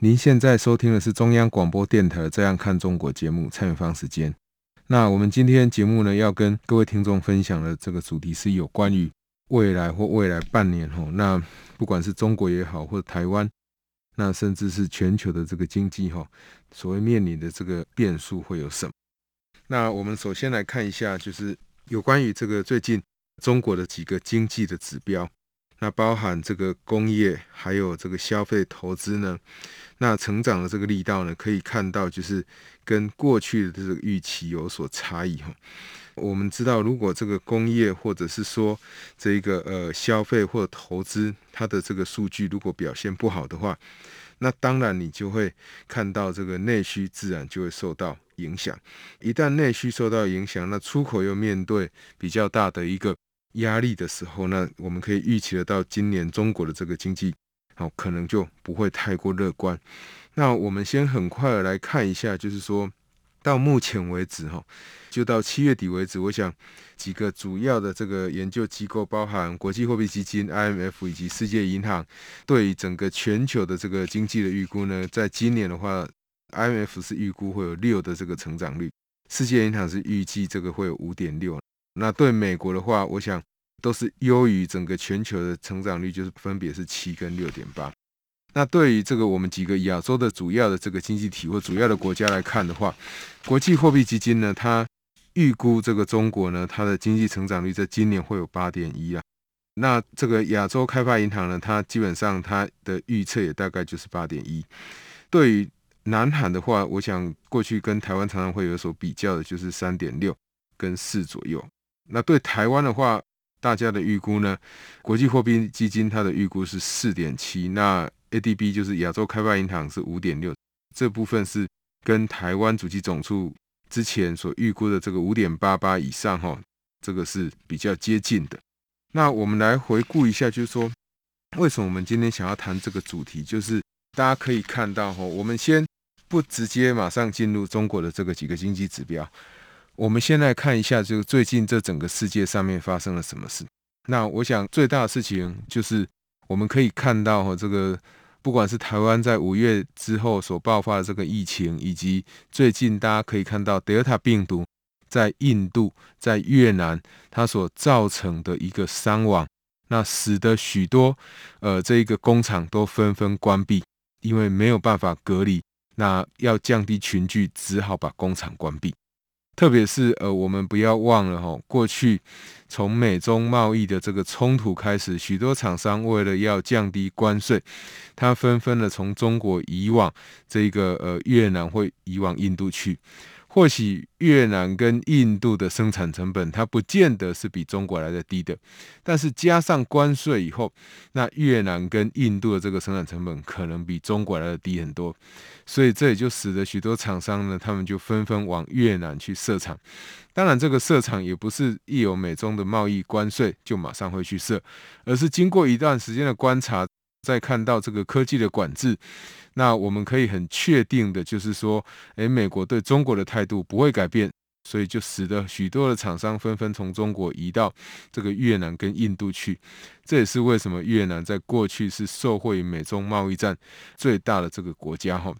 您现在收听的是中央广播电台《这样看中国》节目，蔡明芳时间。那我们今天节目呢，要跟各位听众分享的这个主题是有关于未来或未来半年吼，那不管是中国也好，或者台湾，那甚至是全球的这个经济哈，所谓面临的这个变数会有什么？那我们首先来看一下，就是有关于这个最近中国的几个经济的指标。那包含这个工业，还有这个消费投资呢，那成长的这个力道呢，可以看到就是跟过去的这个预期有所差异哈。我们知道，如果这个工业或者是说这个呃消费或投资，它的这个数据如果表现不好的话，那当然你就会看到这个内需自然就会受到影响。一旦内需受到影响，那出口又面对比较大的一个。压力的时候，那我们可以预期得到，今年中国的这个经济，好，可能就不会太过乐观。那我们先很快来看一下，就是说到目前为止，哈，就到七月底为止，我想几个主要的这个研究机构，包含国际货币基金 （IMF） 以及世界银行，对于整个全球的这个经济的预估呢，在今年的话，IMF 是预估会有六的这个成长率，世界银行是预计这个会有五点六。那对美国的话，我想都是优于整个全球的成长率，就是分别是七跟六点八。那对于这个我们几个亚洲的主要的这个经济体或主要的国家来看的话，国际货币基金呢，它预估这个中国呢，它的经济成长率在今年会有八点一啊。那这个亚洲开发银行呢，它基本上它的预测也大概就是八点一。对于南韩的话，我想过去跟台湾常常会有所比较的，就是三点六跟四左右。那对台湾的话，大家的预估呢？国际货币基金它的预估是四点七，那 ADB 就是亚洲开发银行是五点六，这部分是跟台湾主计总处之前所预估的这个五点八八以上哈，这个是比较接近的。那我们来回顾一下，就是说为什么我们今天想要谈这个主题，就是大家可以看到哈，我们先不直接马上进入中国的这个几个经济指标。我们先来看一下，就最近这整个世界上面发生了什么事。那我想最大的事情就是我们可以看到哈，这个不管是台湾在五月之后所爆发的这个疫情，以及最近大家可以看到德尔塔病毒在印度、在越南它所造成的一个伤亡，那使得许多呃这一个工厂都纷纷关闭，因为没有办法隔离，那要降低群聚，只好把工厂关闭。特别是呃，我们不要忘了哈，过去从美中贸易的这个冲突开始，许多厂商为了要降低关税，他纷纷的从中国移往这个呃越南或移往印度去。或许越南跟印度的生产成本，它不见得是比中国来的低的，但是加上关税以后，那越南跟印度的这个生产成本可能比中国来的低很多，所以这也就使得许多厂商呢，他们就纷纷往越南去设厂。当然，这个设厂也不是一有美中的贸易关税就马上会去设，而是经过一段时间的观察。再看到这个科技的管制，那我们可以很确定的，就是说，诶，美国对中国的态度不会改变，所以就使得许多的厂商纷纷从中国移到这个越南跟印度去。这也是为什么越南在过去是受惠于美中贸易战最大的这个国家哈。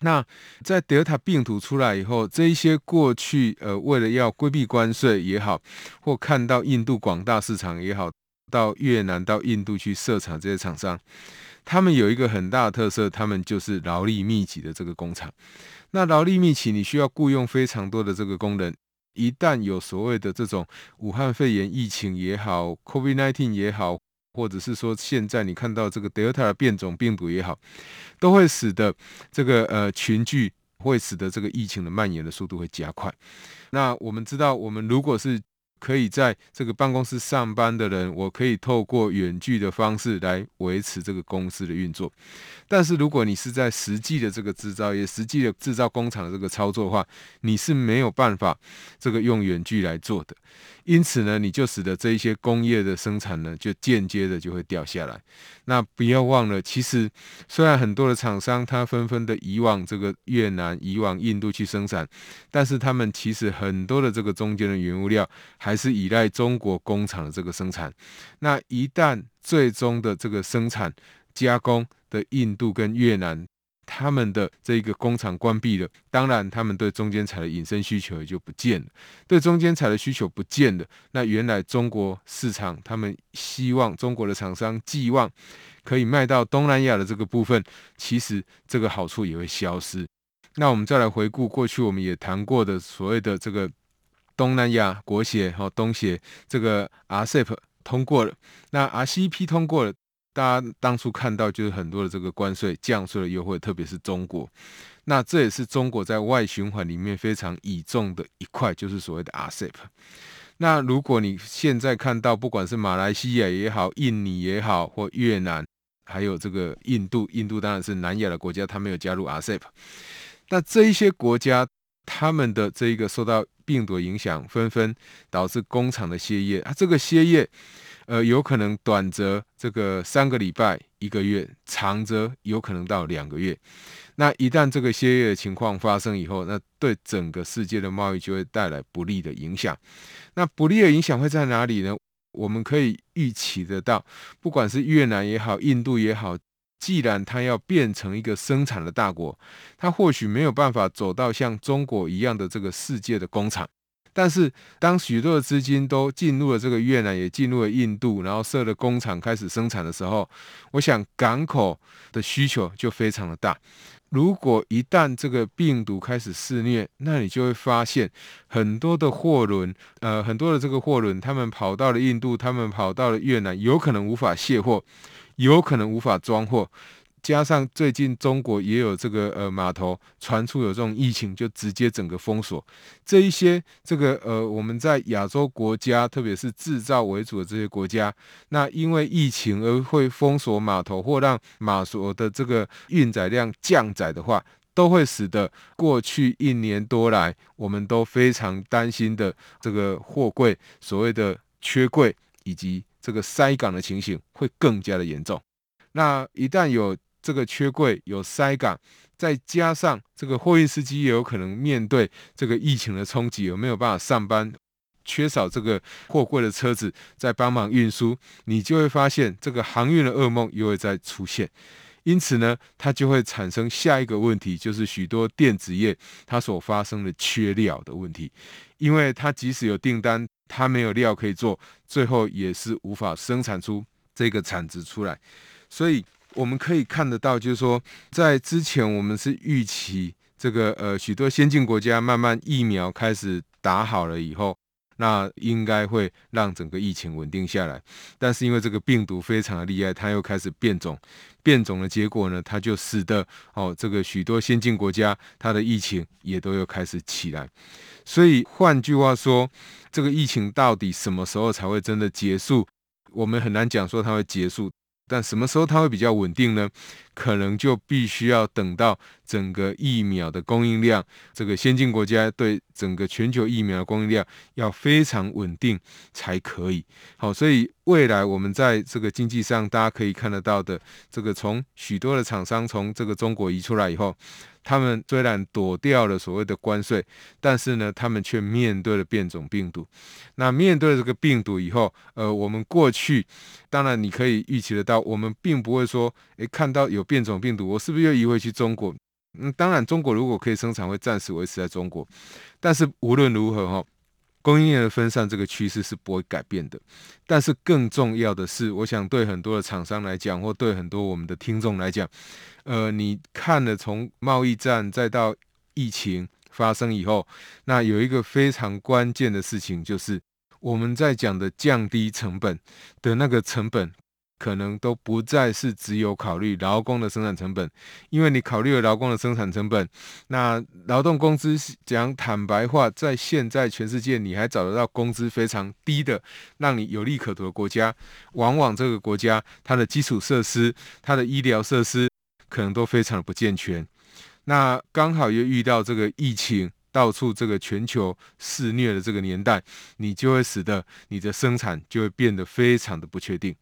那在德尔塔病毒出来以后，这一些过去呃为了要规避关税也好，或看到印度广大市场也好。到越南、到印度去设厂，这些厂商，他们有一个很大的特色，他们就是劳力密集的这个工厂。那劳力密集，你需要雇佣非常多的这个工人。一旦有所谓的这种武汉肺炎疫情也好，COVID-19 也好，或者是说现在你看到这个德尔塔的变种病毒也好，都会使得这个呃群聚，会使得这个疫情的蔓延的速度会加快。那我们知道，我们如果是可以在这个办公室上班的人，我可以透过远距的方式来维持这个公司的运作。但是如果你是在实际的这个制造业、实际的制造工厂的这个操作的话，你是没有办法这个用远距来做的。因此呢，你就使得这一些工业的生产呢，就间接的就会掉下来。那不要忘了，其实虽然很多的厂商他纷纷的移往这个越南、移往印度去生产，但是他们其实很多的这个中间的原物料还还是依赖中国工厂的这个生产。那一旦最终的这个生产加工的印度跟越南，他们的这个工厂关闭了，当然他们对中间材的引申需求也就不见了。对中间材的需求不见了，那原来中国市场他们希望中国的厂商寄望可以卖到东南亚的这个部分，其实这个好处也会消失。那我们再来回顾过去我们也谈过的所谓的这个东南亚国协和东协，这个 RCEP 通过了，那 RCEP 通过了。大家当初看到就是很多的这个关税降税的优惠，特别是中国，那这也是中国在外循环里面非常倚重的一块，就是所谓的 RCEP。那如果你现在看到，不管是马来西亚也好、印尼也好，或越南，还有这个印度，印度当然是南亚的国家，它没有加入 RCEP。那这一些国家，他们的这一个受到病毒影响，纷纷导致工厂的歇业啊，这个歇业。呃，有可能短则这个三个礼拜、一个月，长则有可能到两个月。那一旦这个歇业的情况发生以后，那对整个世界的贸易就会带来不利的影响。那不利的影响会在哪里呢？我们可以预期得到，不管是越南也好、印度也好，既然它要变成一个生产的大国，它或许没有办法走到像中国一样的这个世界的工厂。但是，当许多的资金都进入了这个越南，也进入了印度，然后设了工厂开始生产的时候，我想港口的需求就非常的大。如果一旦这个病毒开始肆虐，那你就会发现很多的货轮，呃，很多的这个货轮，他们跑到了印度，他们跑到了越南，有可能无法卸货，有可能无法装货。加上最近中国也有这个呃码头传出有这种疫情，就直接整个封锁。这一些这个呃我们在亚洲国家，特别是制造为主的这些国家，那因为疫情而会封锁码头或让码头的这个运载量降载的话，都会使得过去一年多来我们都非常担心的这个货柜所谓的缺柜以及这个塞港的情形会更加的严重。那一旦有这个缺柜有塞港，再加上这个货运司机也有可能面对这个疫情的冲击，有没有办法上班？缺少这个货柜的车子在帮忙运输，你就会发现这个航运的噩梦又会再出现。因此呢，它就会产生下一个问题，就是许多电子业它所发生的缺料的问题，因为它即使有订单，它没有料可以做，最后也是无法生产出这个产值出来，所以。我们可以看得到，就是说，在之前我们是预期这个呃许多先进国家慢慢疫苗开始打好了以后，那应该会让整个疫情稳定下来。但是因为这个病毒非常的厉害，它又开始变种，变种的结果呢，它就使得哦这个许多先进国家它的疫情也都又开始起来。所以换句话说，这个疫情到底什么时候才会真的结束？我们很难讲说它会结束。但什么时候它会比较稳定呢？可能就必须要等到整个疫苗的供应量，这个先进国家对整个全球疫苗的供应量要非常稳定才可以。好，所以未来我们在这个经济上，大家可以看得到的，这个从许多的厂商从这个中国移出来以后。他们虽然躲掉了所谓的关税，但是呢，他们却面对了变种病毒。那面对了这个病毒以后，呃，我们过去当然你可以预期得到，我们并不会说，诶，看到有变种病毒，我是不是又移回去中国？嗯，当然，中国如果可以生产，会暂时维持在中国。但是无论如何，哈。供应链的分散这个趋势是不会改变的，但是更重要的是，我想对很多的厂商来讲，或对很多我们的听众来讲，呃，你看了从贸易战再到疫情发生以后，那有一个非常关键的事情，就是我们在讲的降低成本的那个成本，可能都不再是只有考虑劳工的生产成本，因为你考虑了劳工的生产成本，那劳动工资讲坦白话，在现在全世界你还找得到工资非常低的，让你有利可图的国家，往往这个国家它的基础设施、它的医疗设施可能都非常的不健全。那刚好又遇到这个疫情，到处这个全球肆虐的这个年代，你就会使得你的生产就会变得非常的不确定。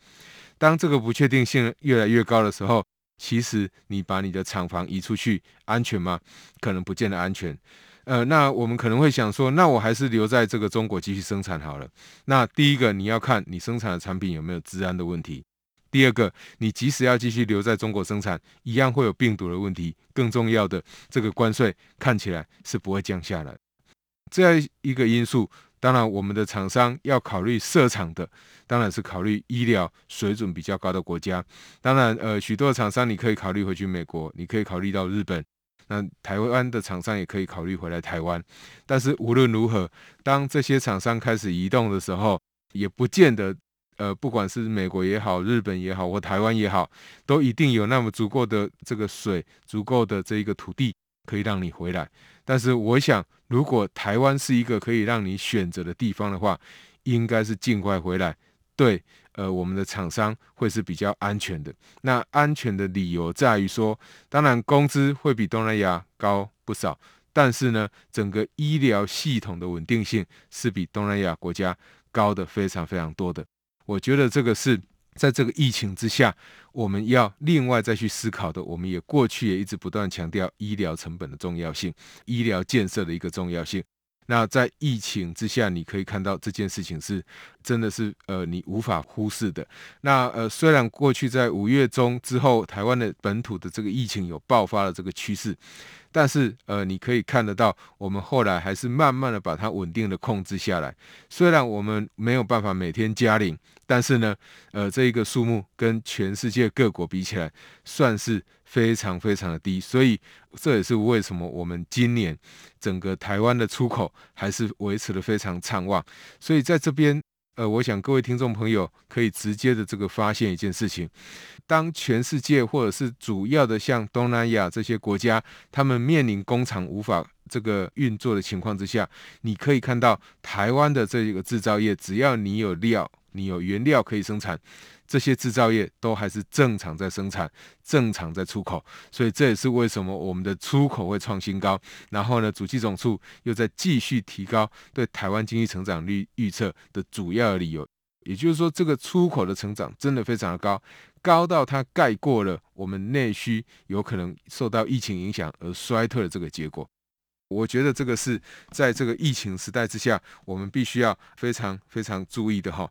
当这个不确定性越来越高的时候，其实你把你的厂房移出去安全吗？可能不见得安全。呃，那我们可能会想说，那我还是留在这个中国继续生产好了。那第一个，你要看你生产的产品有没有治安的问题；第二个，你即使要继续留在中国生产，一样会有病毒的问题。更重要的，这个关税看起来是不会降下来。这样一个因素。当然，我们的厂商要考虑设厂的，当然是考虑医疗水准比较高的国家。当然，呃，许多厂商你可以考虑回去美国，你可以考虑到日本。那台湾的厂商也可以考虑回来台湾。但是无论如何，当这些厂商开始移动的时候，也不见得，呃，不管是美国也好，日本也好，或台湾也好，都一定有那么足够的这个水，足够的这一个土地可以让你回来。但是我想，如果台湾是一个可以让你选择的地方的话，应该是尽快回来。对，呃，我们的厂商会是比较安全的。那安全的理由在于说，当然工资会比东南亚高不少，但是呢，整个医疗系统的稳定性是比东南亚国家高的非常非常多的。我觉得这个是。在这个疫情之下，我们要另外再去思考的，我们也过去也一直不断强调医疗成本的重要性，医疗建设的一个重要性。那在疫情之下，你可以看到这件事情是真的是呃你无法忽视的。那呃虽然过去在五月中之后，台湾的本土的这个疫情有爆发的这个趋势。但是，呃，你可以看得到，我们后来还是慢慢的把它稳定的控制下来。虽然我们没有办法每天加零，但是呢，呃，这一个数目跟全世界各国比起来，算是非常非常的低。所以，这也是为什么我们今年整个台湾的出口还是维持的非常畅旺。所以，在这边。呃，我想各位听众朋友可以直接的这个发现一件事情：当全世界或者是主要的像东南亚这些国家，他们面临工厂无法这个运作的情况之下，你可以看到台湾的这个制造业，只要你有料，你有原料可以生产。这些制造业都还是正常在生产，正常在出口，所以这也是为什么我们的出口会创新高。然后呢，主计总处又在继续提高对台湾经济成长率预测的主要理由。也就是说，这个出口的成长真的非常的高，高到它盖过了我们内需有可能受到疫情影响而衰退的这个结果。我觉得这个是在这个疫情时代之下，我们必须要非常非常注意的哈。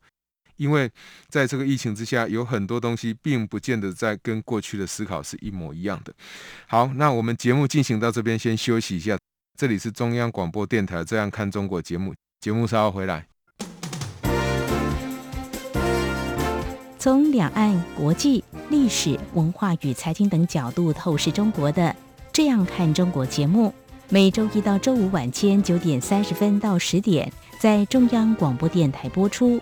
因为在这个疫情之下，有很多东西并不见得在跟过去的思考是一模一样的。好，那我们节目进行到这边，先休息一下。这里是中央广播电台《这样看中国》节目，节目稍后回来。从两岸、国际、历史文化与财经等角度透视中国的《这样看中国》节目，每周一到周五晚间九点三十分到十点在中央广播电台播出。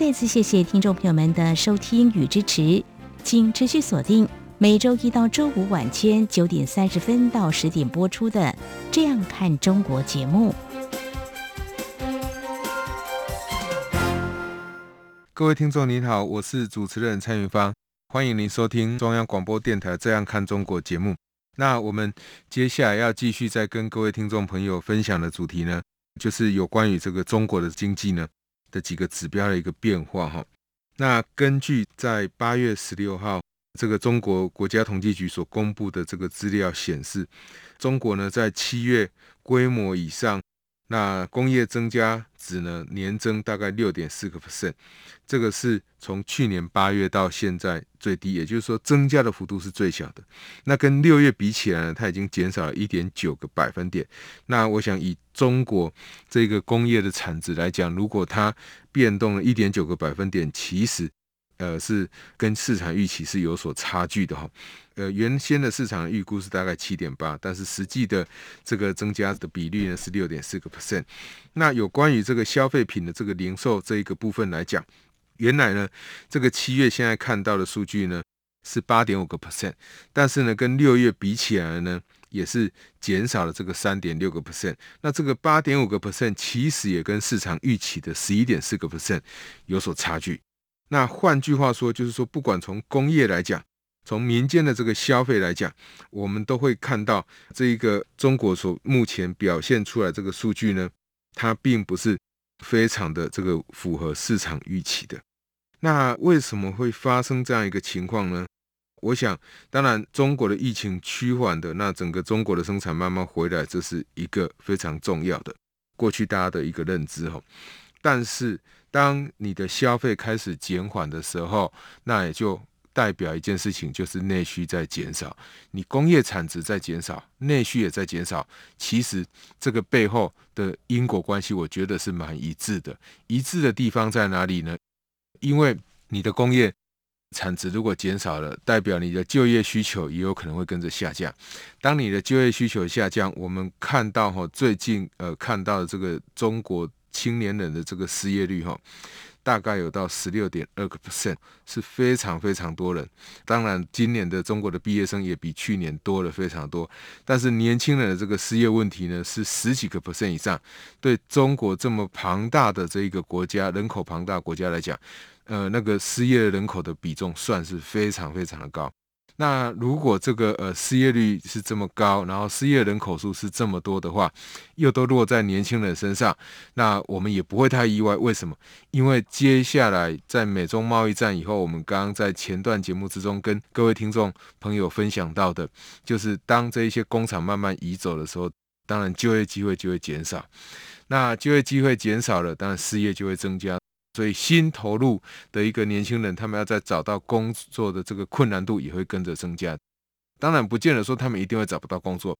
再次谢谢听众朋友们的收听与支持，请持续锁定每周一到周五晚间九点三十分到十点播出的《这样看中国》节目。各位听众您好，我是主持人蔡云芳，欢迎您收听中央广播电台《这样看中国》节目。那我们接下来要继续再跟各位听众朋友分享的主题呢，就是有关于这个中国的经济呢。的几个指标的一个变化哈，那根据在八月十六号这个中国国家统计局所公布的这个资料显示，中国呢在七月规模以上那工业增加值呢，年增大概六点四个 percent，这个是从去年八月到现在最低，也就是说增加的幅度是最小的。那跟六月比起来呢，它已经减少了一点九个百分点。那我想以中国这个工业的产值来讲，如果它变动了一点九个百分点，其实。呃，是跟市场预期是有所差距的哈。呃，原先的市场预估是大概七点八，但是实际的这个增加的比率呢是六点四个 percent。那有关于这个消费品的这个零售这一个部分来讲，原来呢这个七月现在看到的数据呢是八点五个 percent，但是呢跟六月比起来呢也是减少了这个三点六个 percent。那这个八点五个 percent 其实也跟市场预期的十一点四个 percent 有所差距。那换句话说，就是说，不管从工业来讲，从民间的这个消费来讲，我们都会看到这一个中国所目前表现出来这个数据呢，它并不是非常的这个符合市场预期的。那为什么会发生这样一个情况呢？我想，当然，中国的疫情趋缓的，那整个中国的生产慢慢回来，这是一个非常重要的，过去大家的一个认知哈。但是，当你的消费开始减缓的时候，那也就代表一件事情，就是内需在减少。你工业产值在减少，内需也在减少。其实这个背后的因果关系，我觉得是蛮一致的。一致的地方在哪里呢？因为你的工业产值如果减少了，代表你的就业需求也有可能会跟着下降。当你的就业需求下降，我们看到哈，最近呃看到这个中国。青年人的这个失业率哈，大概有到十六点二个 percent，是非常非常多人。当然，今年的中国的毕业生也比去年多了非常多。但是年轻人的这个失业问题呢，是十几个 percent 以上。对中国这么庞大的这一个国家，人口庞大国家来讲，呃，那个失业人口的比重算是非常非常的高。那如果这个呃失业率是这么高，然后失业人口数是这么多的话，又都落在年轻人身上，那我们也不会太意外。为什么？因为接下来在美中贸易战以后，我们刚刚在前段节目之中跟各位听众朋友分享到的，就是当这一些工厂慢慢移走的时候，当然就业机会就会减少。那就业机会减少了，当然失业就会增加。所以新投入的一个年轻人，他们要再找到工作的这个困难度也会跟着增加。当然，不见得说他们一定会找不到工作，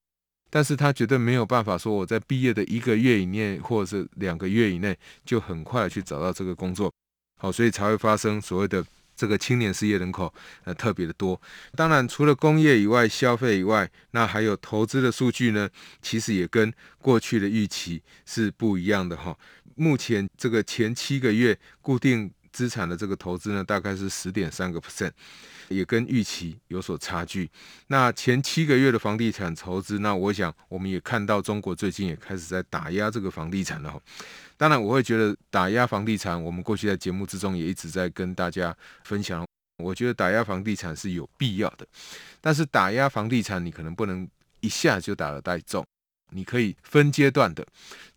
但是他绝对没有办法说我在毕业的一个月以内或者是两个月以内就很快去找到这个工作。好，所以才会发生所谓的这个青年失业人口呃特别的多。当然，除了工业以外，消费以外，那还有投资的数据呢，其实也跟过去的预期是不一样的哈。目前这个前七个月固定资产的这个投资呢，大概是十点三个 percent，也跟预期有所差距。那前七个月的房地产投资，那我想我们也看到中国最近也开始在打压这个房地产了。当然，我会觉得打压房地产，我们过去在节目之中也一直在跟大家分享。我觉得打压房地产是有必要的，但是打压房地产你可能不能一下就打得太重。你可以分阶段的、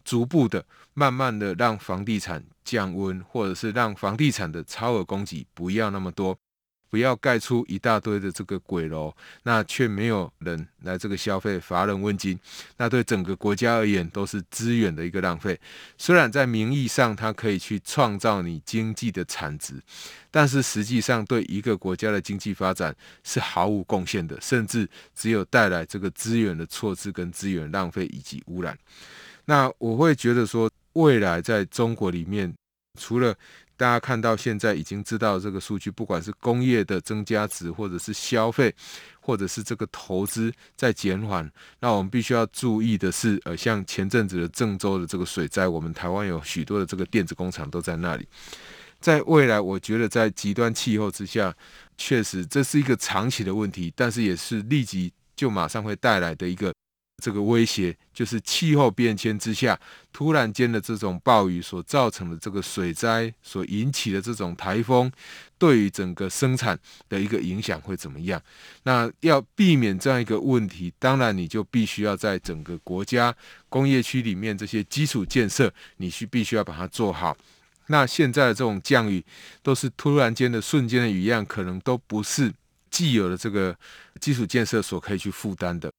逐步的、慢慢的让房地产降温，或者是让房地产的超额供给不要那么多。不要盖出一大堆的这个鬼楼，那却没有人来这个消费，乏人问津，那对整个国家而言都是资源的一个浪费。虽然在名义上它可以去创造你经济的产值，但是实际上对一个国家的经济发展是毫无贡献的，甚至只有带来这个资源的错置跟资源浪费以及污染。那我会觉得说，未来在中国里面，除了大家看到现在已经知道这个数据，不管是工业的增加值，或者是消费，或者是这个投资在减缓。那我们必须要注意的是，呃，像前阵子的郑州的这个水灾，我们台湾有许多的这个电子工厂都在那里。在未来，我觉得在极端气候之下，确实这是一个长期的问题，但是也是立即就马上会带来的一个。这个威胁就是气候变迁之下，突然间的这种暴雨所造成的这个水灾所引起的这种台风，对于整个生产的一个影响会怎么样？那要避免这样一个问题，当然你就必须要在整个国家工业区里面这些基础建设，你需必须要把它做好。那现在的这种降雨都是突然间的瞬间的雨量，可能都不是既有的这个基础建设所可以去负担的。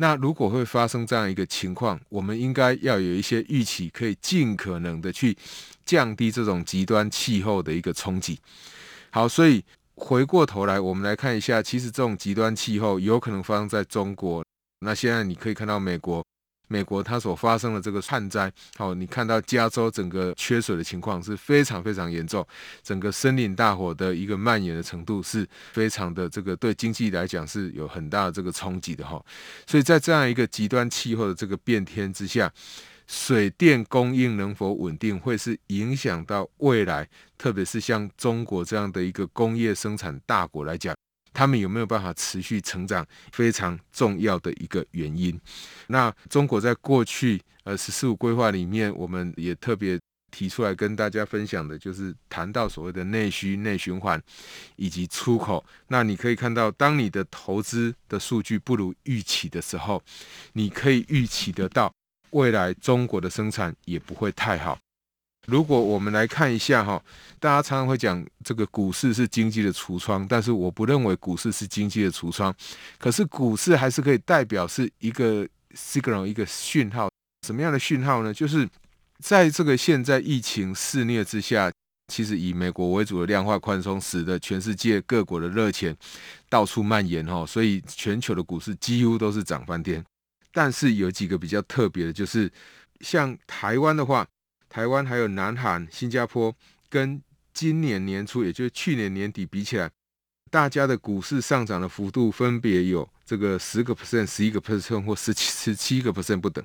那如果会发生这样一个情况，我们应该要有一些预期，可以尽可能的去降低这种极端气候的一个冲击。好，所以回过头来，我们来看一下，其实这种极端气候有可能发生在中国。那现在你可以看到美国。美国它所发生的这个旱灾，好，你看到加州整个缺水的情况是非常非常严重，整个森林大火的一个蔓延的程度是非常的这个对经济来讲是有很大的这个冲击的哈，所以在这样一个极端气候的这个变天之下，水电供应能否稳定，会是影响到未来，特别是像中国这样的一个工业生产大国来讲。他们有没有办法持续成长，非常重要的一个原因。那中国在过去呃“十四五”规划里面，我们也特别提出来跟大家分享的，就是谈到所谓的内需、内循环以及出口。那你可以看到，当你的投资的数据不如预期的时候，你可以预期得到未来中国的生产也不会太好。如果我们来看一下哈，大家常常会讲这个股市是经济的橱窗，但是我不认为股市是经济的橱窗。可是股市还是可以代表是一个 signal 一个讯号，什么样的讯号呢？就是在这个现在疫情肆虐之下，其实以美国为主的量化宽松，使得全世界各国的热钱到处蔓延哈，所以全球的股市几乎都是涨翻天。但是有几个比较特别的，就是像台湾的话。台湾还有南韩、新加坡，跟今年年初，也就是去年年底比起来，大家的股市上涨的幅度分别有这个十个 percent、十一个 percent 或十七、十七个 percent 不等。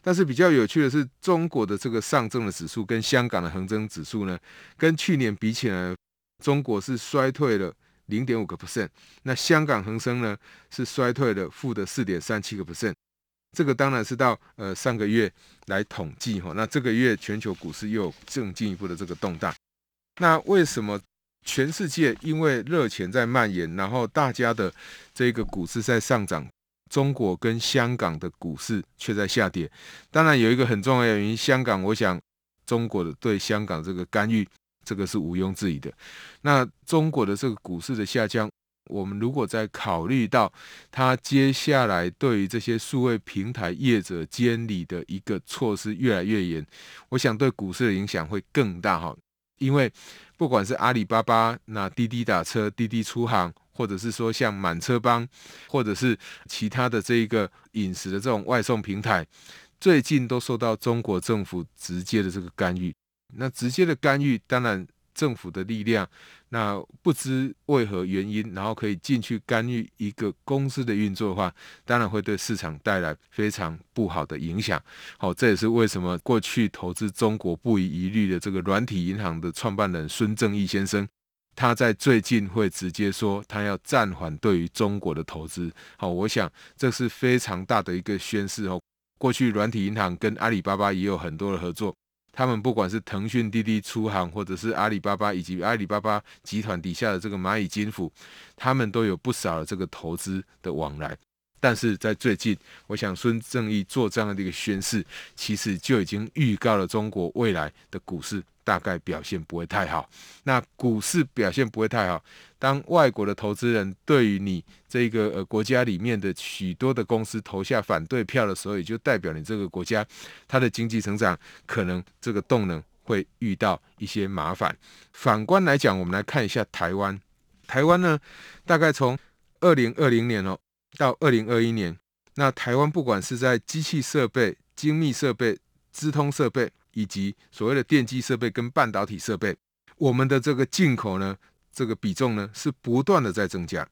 但是比较有趣的是，中国的这个上证的指数跟香港的恒生指数呢，跟去年比起来，中国是衰退了零点五个 percent，那香港恒生呢是衰退了负的四点三七个 percent。这个当然是到呃上个月来统计哈，那这个月全球股市又有更进一步的这个动荡。那为什么全世界因为热钱在蔓延，然后大家的这个股市在上涨，中国跟香港的股市却在下跌？当然有一个很重要的原因，香港我想中国的对香港这个干预，这个是毋庸置疑的。那中国的这个股市的下降。我们如果再考虑到他接下来对于这些数位平台业者监理的一个措施越来越严，我想对股市的影响会更大哈。因为不管是阿里巴巴、那滴滴打车、滴滴出行，或者是说像满车帮，或者是其他的这一个饮食的这种外送平台，最近都受到中国政府直接的这个干预。那直接的干预，当然。政府的力量，那不知为何原因，然后可以进去干预一个公司的运作的话，当然会对市场带来非常不好的影响。好，这也是为什么过去投资中国不遗余力的这个软体银行的创办人孙正义先生，他在最近会直接说他要暂缓对于中国的投资。好，我想这是非常大的一个宣示哦。过去软体银行跟阿里巴巴也有很多的合作。他们不管是腾讯、滴滴出行，或者是阿里巴巴以及阿里巴巴集团底下的这个蚂蚁金服，他们都有不少的这个投资的往来。但是在最近，我想孙正义做这样的一个宣示，其实就已经预告了中国未来的股市大概表现不会太好。那股市表现不会太好，当外国的投资人对于你这个呃国家里面的许多的公司投下反对票的时候，也就代表你这个国家它的经济成长可能这个动能会遇到一些麻烦。反观来讲，我们来看一下台湾，台湾呢，大概从二零二零年哦。到二零二一年，那台湾不管是在机器设备、精密设备、资通设备，以及所谓的电机设备跟半导体设备，我们的这个进口呢，这个比重呢是不断的在增加。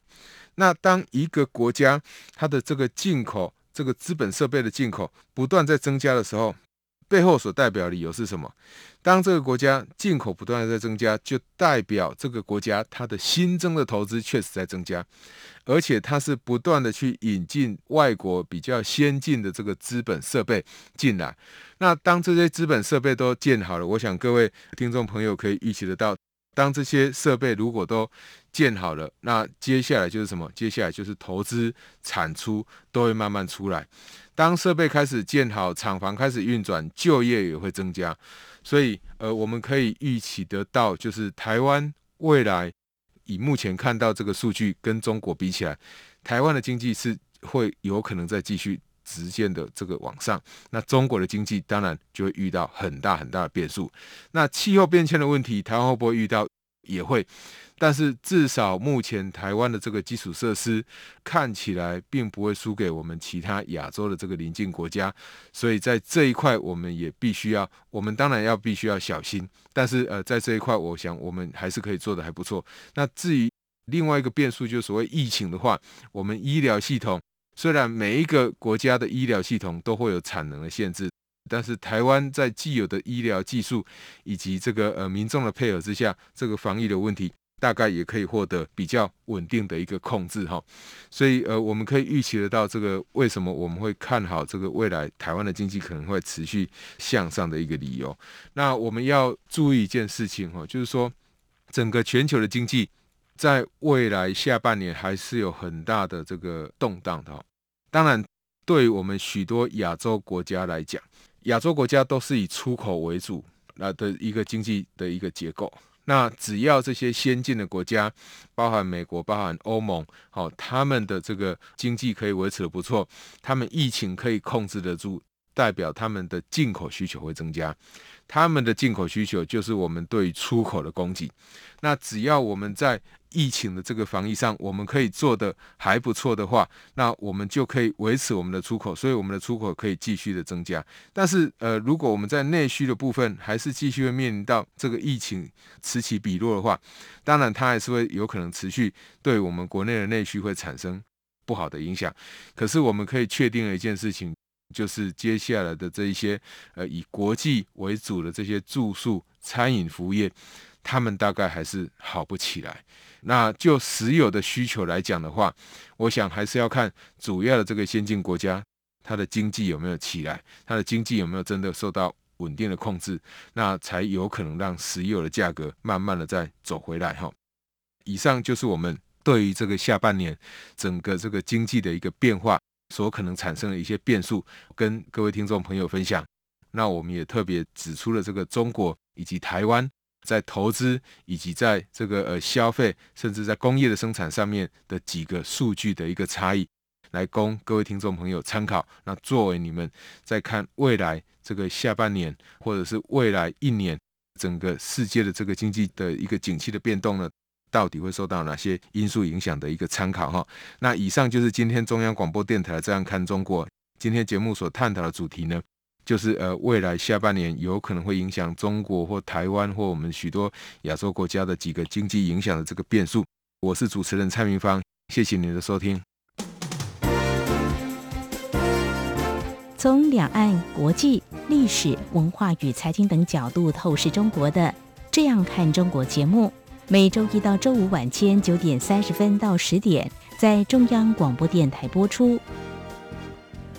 那当一个国家它的这个进口、这个资本设备的进口不断在增加的时候，背后所代表的理由是什么？当这个国家进口不断的在增加，就代表这个国家它的新增的投资确实在增加，而且它是不断的去引进外国比较先进的这个资本设备进来。那当这些资本设备都建好了，我想各位听众朋友可以预期得到，当这些设备如果都建好了，那接下来就是什么？接下来就是投资产出都会慢慢出来。当设备开始建好，厂房开始运转，就业也会增加。所以，呃，我们可以预期得到，就是台湾未来以目前看到这个数据跟中国比起来，台湾的经济是会有可能再继续直线的这个往上，那中国的经济当然就会遇到很大很大的变数。那气候变迁的问题，台湾会不会遇到？也会。但是至少目前台湾的这个基础设施看起来并不会输给我们其他亚洲的这个邻近国家，所以在这一块我们也必须要，我们当然要必须要小心。但是呃，在这一块，我想我们还是可以做得还不错。那至于另外一个变数，就是所谓疫情的话，我们医疗系统虽然每一个国家的医疗系统都会有产能的限制，但是台湾在既有的医疗技术以及这个呃民众的配合之下，这个防疫的问题。大概也可以获得比较稳定的一个控制哈，所以呃，我们可以预期得到这个为什么我们会看好这个未来台湾的经济可能会持续向上的一个理由。那我们要注意一件事情哈，就是说整个全球的经济在未来下半年还是有很大的这个动荡的。当然，对我们许多亚洲国家来讲，亚洲国家都是以出口为主那的一个经济的一个结构。那只要这些先进的国家，包含美国、包含欧盟，好，他们的这个经济可以维持的不错，他们疫情可以控制得住，代表他们的进口需求会增加。他们的进口需求就是我们对出口的供给。那只要我们在疫情的这个防疫上，我们可以做得还不错的话，那我们就可以维持我们的出口，所以我们的出口可以继续的增加。但是，呃，如果我们在内需的部分还是继续会面临到这个疫情此起彼落的话，当然它还是会有可能持续对我们国内的内需会产生不好的影响。可是我们可以确定的一件事情。就是接下来的这一些呃以国际为主的这些住宿、餐饮服务业，他们大概还是好不起来。那就石油的需求来讲的话，我想还是要看主要的这个先进国家，它的经济有没有起来，它的经济有没有真的受到稳定的控制，那才有可能让石油的价格慢慢的再走回来哈。以上就是我们对于这个下半年整个这个经济的一个变化。所可能产生的一些变数，跟各位听众朋友分享。那我们也特别指出了这个中国以及台湾在投资以及在这个呃消费，甚至在工业的生产上面的几个数据的一个差异，来供各位听众朋友参考。那作为你们在看未来这个下半年，或者是未来一年整个世界的这个经济的一个景气的变动呢，到底会受到哪些因素影响的一个参考哈？那以上就是今天中央广播电台这样看中国今天节目所探讨的主题呢，就是呃未来下半年有可能会影响中国或台湾或我们许多亚洲国家的几个经济影响的这个变数。我是主持人蔡明芳，谢谢您的收听。从两岸、国际、历史文化与财经等角度透视中国的《这样看中国》节目。每周一到周五晚间九点三十分到十点，在中央广播电台播出。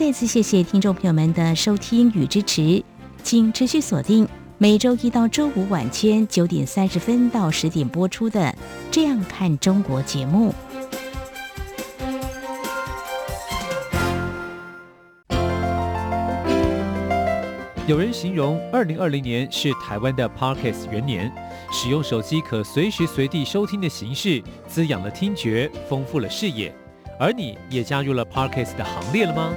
再次谢谢听众朋友们的收听与支持，请持续锁定每周一到周五晚间九点三十分到十点播出的《这样看中国》节目。有人形容二零二零年是台湾的 Parkes 元年。使用手机可随时随地收听的形式，滋养了听觉，丰富了视野。而你也加入了 Parkes 的行列了吗？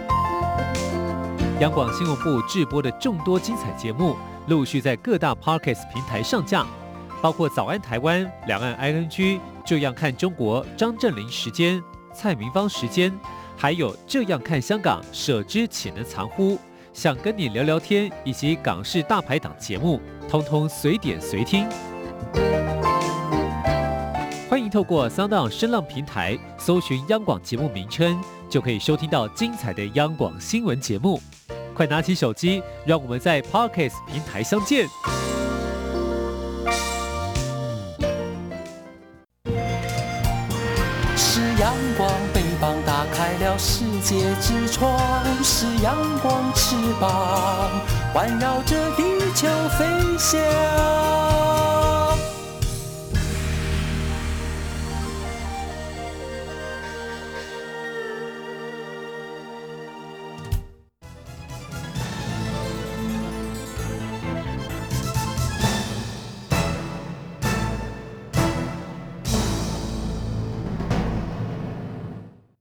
央广新闻部制播的众多精彩节目，陆续在各大 Podcast 平台上架，包括《早安台湾》、《两岸 ING》、《这样看中国》、张正霖时间、蔡明芳时间，还有《这样看香港》、舍之岂能藏乎？想跟你聊聊天，以及港式大排档节目，通通随点随听。欢迎透过 Sound 声浪平台搜寻央广节目名称，就可以收听到精彩的央广新闻节目。快拿起手机，让我们在 Podcast 平台相见。是阳光，翅膀打开了世界之窗是阳光翅膀，环绕着地球飞翔。